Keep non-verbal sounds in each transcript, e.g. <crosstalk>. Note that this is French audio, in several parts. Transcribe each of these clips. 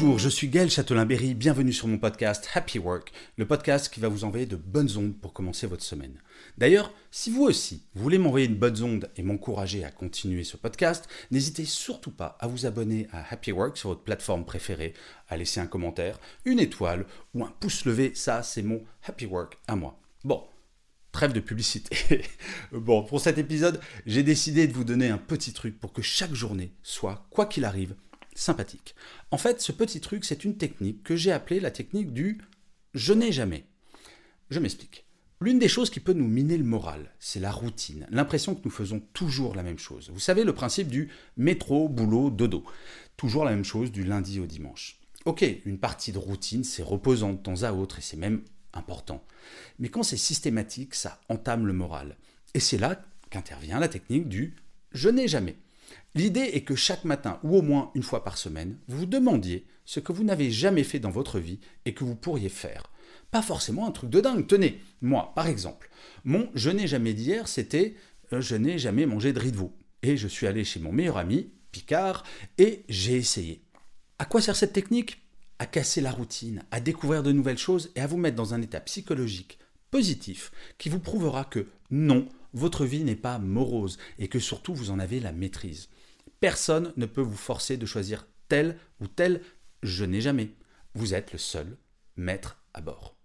Bonjour, je suis Gaël Châtelain-Berry, bienvenue sur mon podcast Happy Work, le podcast qui va vous envoyer de bonnes ondes pour commencer votre semaine. D'ailleurs, si vous aussi, voulez m'envoyer une bonne onde et m'encourager à continuer ce podcast, n'hésitez surtout pas à vous abonner à Happy Work sur votre plateforme préférée, à laisser un commentaire, une étoile ou un pouce levé, ça c'est mon Happy Work à moi. Bon, Trêve de publicité. <laughs> bon, pour cet épisode, j'ai décidé de vous donner un petit truc pour que chaque journée soit, quoi qu'il arrive, sympathique. En fait, ce petit truc, c'est une technique que j'ai appelée la technique du je n'ai jamais. Je m'explique. L'une des choses qui peut nous miner le moral, c'est la routine, l'impression que nous faisons toujours la même chose. Vous savez le principe du métro, boulot, dodo. Toujours la même chose du lundi au dimanche. Ok, une partie de routine, c'est reposant de temps à autre et c'est même important. Mais quand c'est systématique, ça entame le moral. Et c'est là qu'intervient la technique du je n'ai jamais. L'idée est que chaque matin, ou au moins une fois par semaine, vous vous demandiez ce que vous n'avez jamais fait dans votre vie et que vous pourriez faire. Pas forcément un truc de dingue. Tenez, moi, par exemple, mon je n'ai jamais d'hier, c'était euh, je n'ai jamais mangé de riz de veau. Et je suis allé chez mon meilleur ami, Picard, et j'ai essayé. À quoi sert cette technique? À casser la routine, à découvrir de nouvelles choses et à vous mettre dans un état psychologique positif qui vous prouvera que non, votre vie n'est pas morose et que surtout vous en avez la maîtrise. Personne ne peut vous forcer de choisir tel ou tel je n'ai jamais. Vous êtes le seul maître à bord.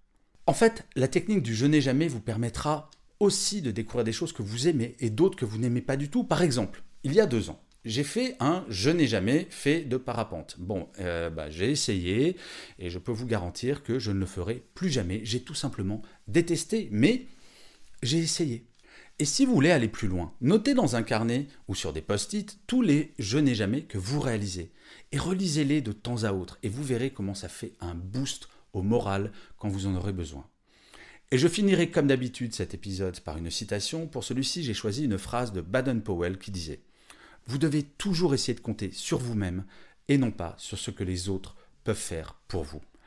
En fait, la technique du je n'ai jamais vous permettra aussi de découvrir des choses que vous aimez et d'autres que vous n'aimez pas du tout. Par exemple, il y a deux ans, j'ai fait un je n'ai jamais fait de parapente. Bon, euh, bah, j'ai essayé et je peux vous garantir que je ne le ferai plus jamais. J'ai tout simplement détesté, mais j'ai essayé. Et si vous voulez aller plus loin, notez dans un carnet ou sur des post-it tous les je n'ai jamais que vous réalisez et relisez-les de temps à autre et vous verrez comment ça fait un boost au moral quand vous en aurez besoin. Et je finirai comme d'habitude cet épisode par une citation. Pour celui-ci, j'ai choisi une phrase de Baden-Powell qui disait Vous devez toujours essayer de compter sur vous-même et non pas sur ce que les autres peuvent faire pour vous.